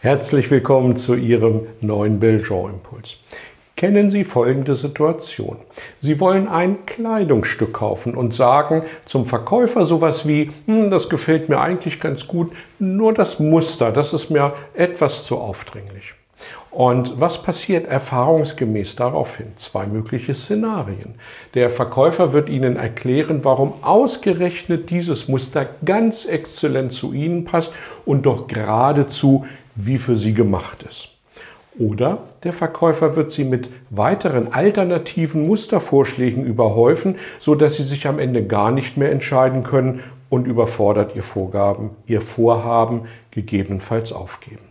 Herzlich willkommen zu Ihrem neuen Belgian-Impuls. Kennen Sie folgende Situation. Sie wollen ein Kleidungsstück kaufen und sagen zum Verkäufer sowas wie, hm, das gefällt mir eigentlich ganz gut, nur das Muster, das ist mir etwas zu aufdringlich. Und was passiert erfahrungsgemäß daraufhin? Zwei mögliche Szenarien. Der Verkäufer wird Ihnen erklären, warum ausgerechnet dieses Muster ganz exzellent zu Ihnen passt und doch geradezu wie für sie gemacht ist. Oder der Verkäufer wird sie mit weiteren alternativen Mustervorschlägen überhäufen, sodass sie sich am Ende gar nicht mehr entscheiden können und überfordert ihr Vorgaben, ihr Vorhaben gegebenenfalls aufgeben.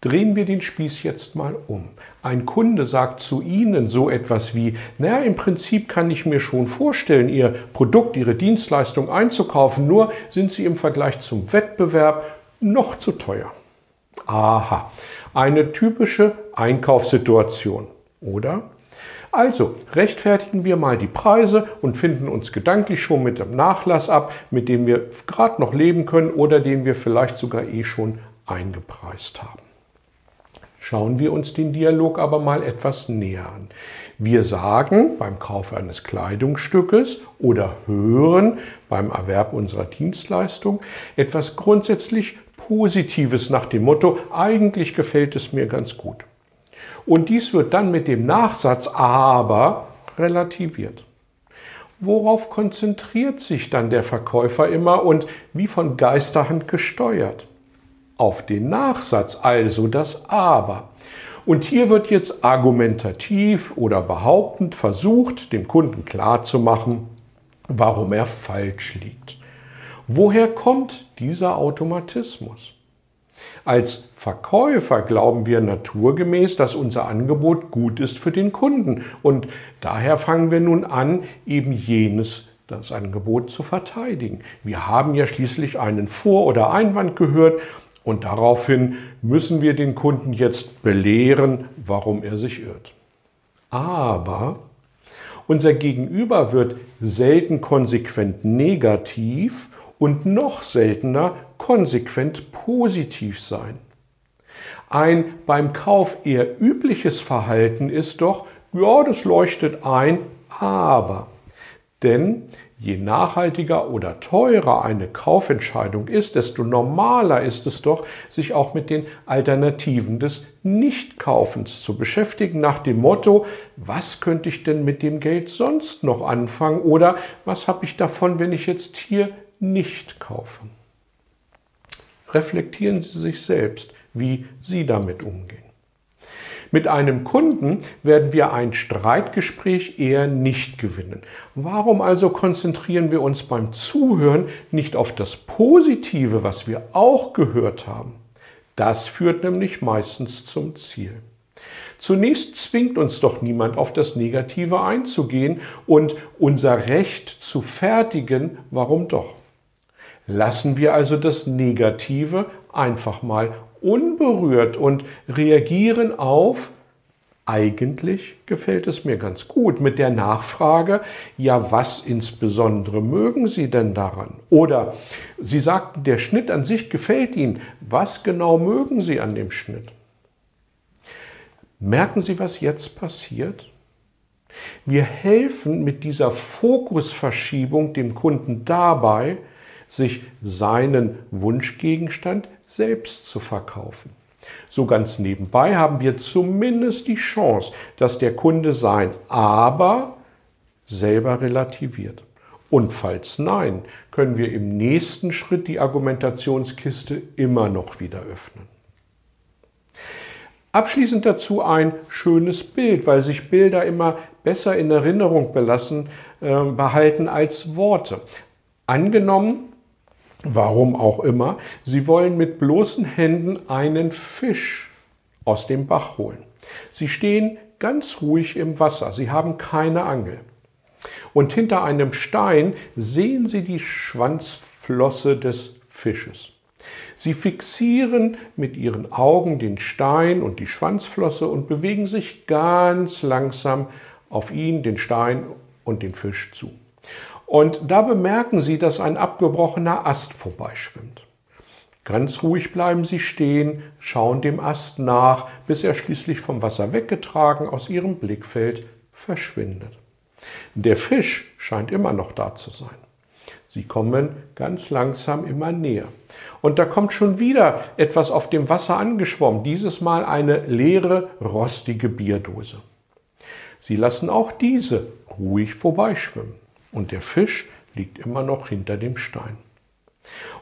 Drehen wir den Spieß jetzt mal um. Ein Kunde sagt zu Ihnen so etwas wie, naja, im Prinzip kann ich mir schon vorstellen, Ihr Produkt, Ihre Dienstleistung einzukaufen, nur sind Sie im Vergleich zum Wettbewerb noch zu teuer. Aha, eine typische Einkaufssituation, oder? Also rechtfertigen wir mal die Preise und finden uns gedanklich schon mit dem Nachlass ab, mit dem wir gerade noch leben können oder den wir vielleicht sogar eh schon eingepreist haben. Schauen wir uns den Dialog aber mal etwas näher an. Wir sagen beim Kauf eines Kleidungsstückes oder hören beim Erwerb unserer Dienstleistung etwas grundsätzlich Positives nach dem Motto, eigentlich gefällt es mir ganz gut. Und dies wird dann mit dem Nachsatz aber relativiert. Worauf konzentriert sich dann der Verkäufer immer und wie von Geisterhand gesteuert? Auf den Nachsatz, also das aber. Und hier wird jetzt argumentativ oder behauptend versucht, dem Kunden klarzumachen, warum er falsch liegt. Woher kommt dieser Automatismus? Als Verkäufer glauben wir naturgemäß, dass unser Angebot gut ist für den Kunden und daher fangen wir nun an, eben jenes das Angebot zu verteidigen. Wir haben ja schließlich einen Vor- oder Einwand gehört und daraufhin müssen wir den Kunden jetzt belehren, warum er sich irrt. Aber unser Gegenüber wird selten konsequent negativ und noch seltener konsequent positiv sein. Ein beim Kauf eher übliches Verhalten ist doch, ja, das leuchtet ein, aber. Denn je nachhaltiger oder teurer eine Kaufentscheidung ist, desto normaler ist es doch, sich auch mit den Alternativen des Nichtkaufens zu beschäftigen, nach dem Motto, was könnte ich denn mit dem Geld sonst noch anfangen oder was habe ich davon, wenn ich jetzt hier nicht kaufen. Reflektieren Sie sich selbst, wie Sie damit umgehen. Mit einem Kunden werden wir ein Streitgespräch eher nicht gewinnen. Warum also konzentrieren wir uns beim Zuhören nicht auf das Positive, was wir auch gehört haben? Das führt nämlich meistens zum Ziel. Zunächst zwingt uns doch niemand auf das Negative einzugehen und unser Recht zu fertigen, warum doch? Lassen wir also das Negative einfach mal unberührt und reagieren auf, eigentlich gefällt es mir ganz gut mit der Nachfrage, ja, was insbesondere mögen Sie denn daran? Oder Sie sagten, der Schnitt an sich gefällt Ihnen, was genau mögen Sie an dem Schnitt? Merken Sie, was jetzt passiert? Wir helfen mit dieser Fokusverschiebung dem Kunden dabei, sich seinen Wunschgegenstand selbst zu verkaufen. So ganz nebenbei haben wir zumindest die Chance, dass der Kunde sein Aber selber relativiert. Und falls nein, können wir im nächsten Schritt die Argumentationskiste immer noch wieder öffnen. Abschließend dazu ein schönes Bild, weil sich Bilder immer besser in Erinnerung belassen, äh, behalten als Worte. Angenommen, Warum auch immer, Sie wollen mit bloßen Händen einen Fisch aus dem Bach holen. Sie stehen ganz ruhig im Wasser, Sie haben keine Angel. Und hinter einem Stein sehen Sie die Schwanzflosse des Fisches. Sie fixieren mit ihren Augen den Stein und die Schwanzflosse und bewegen sich ganz langsam auf ihn, den Stein und den Fisch zu. Und da bemerken Sie, dass ein abgebrochener Ast vorbeischwimmt. Ganz ruhig bleiben Sie stehen, schauen dem Ast nach, bis er schließlich vom Wasser weggetragen aus Ihrem Blickfeld verschwindet. Der Fisch scheint immer noch da zu sein. Sie kommen ganz langsam immer näher. Und da kommt schon wieder etwas auf dem Wasser angeschwommen, dieses Mal eine leere, rostige Bierdose. Sie lassen auch diese ruhig vorbeischwimmen und der Fisch liegt immer noch hinter dem Stein.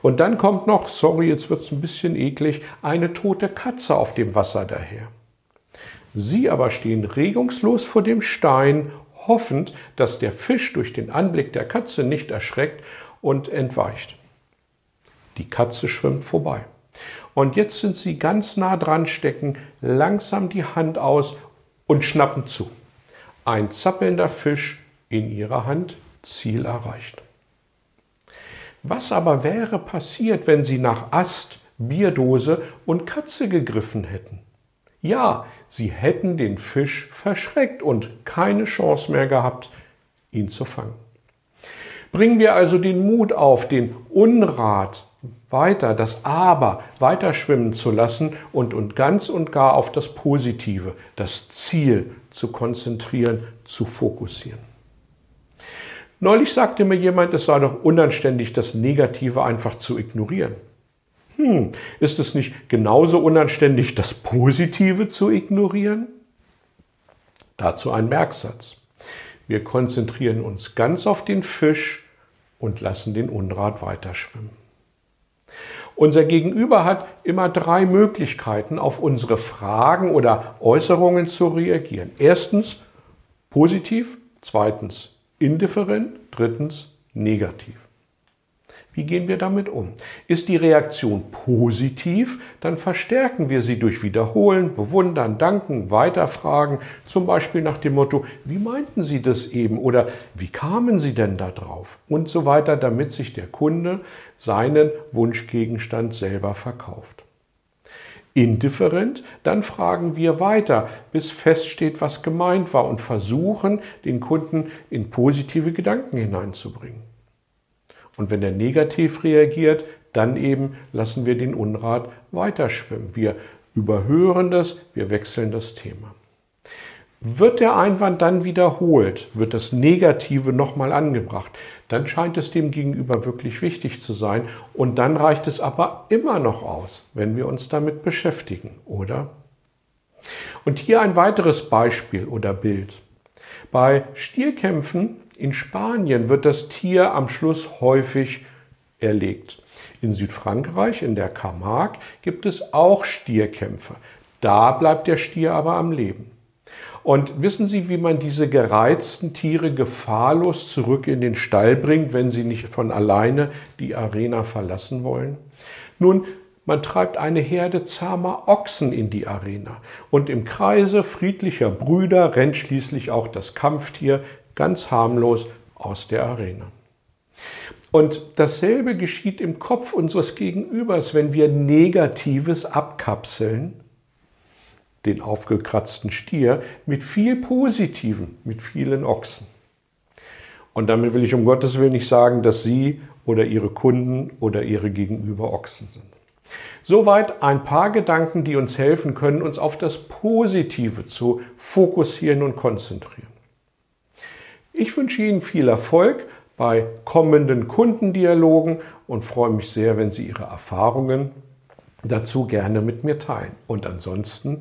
Und dann kommt noch, sorry, jetzt wird es ein bisschen eklig, eine tote Katze auf dem Wasser daher. Sie aber stehen regungslos vor dem Stein, hoffend, dass der Fisch durch den Anblick der Katze nicht erschreckt und entweicht. Die Katze schwimmt vorbei. Und jetzt sind sie ganz nah dran, stecken langsam die Hand aus und schnappen zu. Ein zappelnder Fisch in ihrer Hand, Ziel erreicht. Was aber wäre passiert, wenn sie nach Ast, Bierdose und Katze gegriffen hätten? Ja, sie hätten den Fisch verschreckt und keine Chance mehr gehabt, ihn zu fangen. Bringen wir also den Mut auf, den Unrat weiter, das Aber weiter schwimmen zu lassen und, und ganz und gar auf das Positive, das Ziel zu konzentrieren, zu fokussieren. Neulich sagte mir jemand, es sei doch unanständig, das Negative einfach zu ignorieren. Hm, ist es nicht genauso unanständig, das Positive zu ignorieren? Dazu ein Merksatz. Wir konzentrieren uns ganz auf den Fisch, und lassen den Unrat weiterschwimmen. Unser Gegenüber hat immer drei Möglichkeiten, auf unsere Fragen oder Äußerungen zu reagieren. Erstens positiv, zweitens indifferent, drittens negativ. Wie gehen wir damit um? Ist die Reaktion positiv, dann verstärken wir sie durch Wiederholen, Bewundern, Danken, Weiterfragen, zum Beispiel nach dem Motto, wie meinten Sie das eben oder wie kamen Sie denn da drauf und so weiter, damit sich der Kunde seinen Wunschgegenstand selber verkauft. Indifferent, dann fragen wir weiter, bis feststeht, was gemeint war und versuchen, den Kunden in positive Gedanken hineinzubringen. Und wenn er negativ reagiert, dann eben lassen wir den Unrat weiterschwimmen. Wir überhören das, wir wechseln das Thema. Wird der Einwand dann wiederholt, wird das Negative nochmal angebracht, dann scheint es dem Gegenüber wirklich wichtig zu sein und dann reicht es aber immer noch aus, wenn wir uns damit beschäftigen, oder? Und hier ein weiteres Beispiel oder Bild. Bei Stierkämpfen in Spanien wird das Tier am Schluss häufig erlegt. In Südfrankreich, in der Camargue, gibt es auch Stierkämpfe. Da bleibt der Stier aber am Leben. Und wissen Sie, wie man diese gereizten Tiere gefahrlos zurück in den Stall bringt, wenn sie nicht von alleine die Arena verlassen wollen? Nun, man treibt eine Herde zahmer Ochsen in die Arena und im Kreise friedlicher Brüder rennt schließlich auch das Kampftier ganz harmlos aus der Arena. Und dasselbe geschieht im Kopf unseres Gegenübers, wenn wir Negatives abkapseln, den aufgekratzten Stier, mit viel Positiven, mit vielen Ochsen. Und damit will ich um Gottes Willen nicht sagen, dass Sie oder Ihre Kunden oder Ihre Gegenüber Ochsen sind. Soweit ein paar Gedanken, die uns helfen können, uns auf das Positive zu fokussieren und konzentrieren. Ich wünsche Ihnen viel Erfolg bei kommenden Kundendialogen und freue mich sehr, wenn Sie Ihre Erfahrungen dazu gerne mit mir teilen. Und ansonsten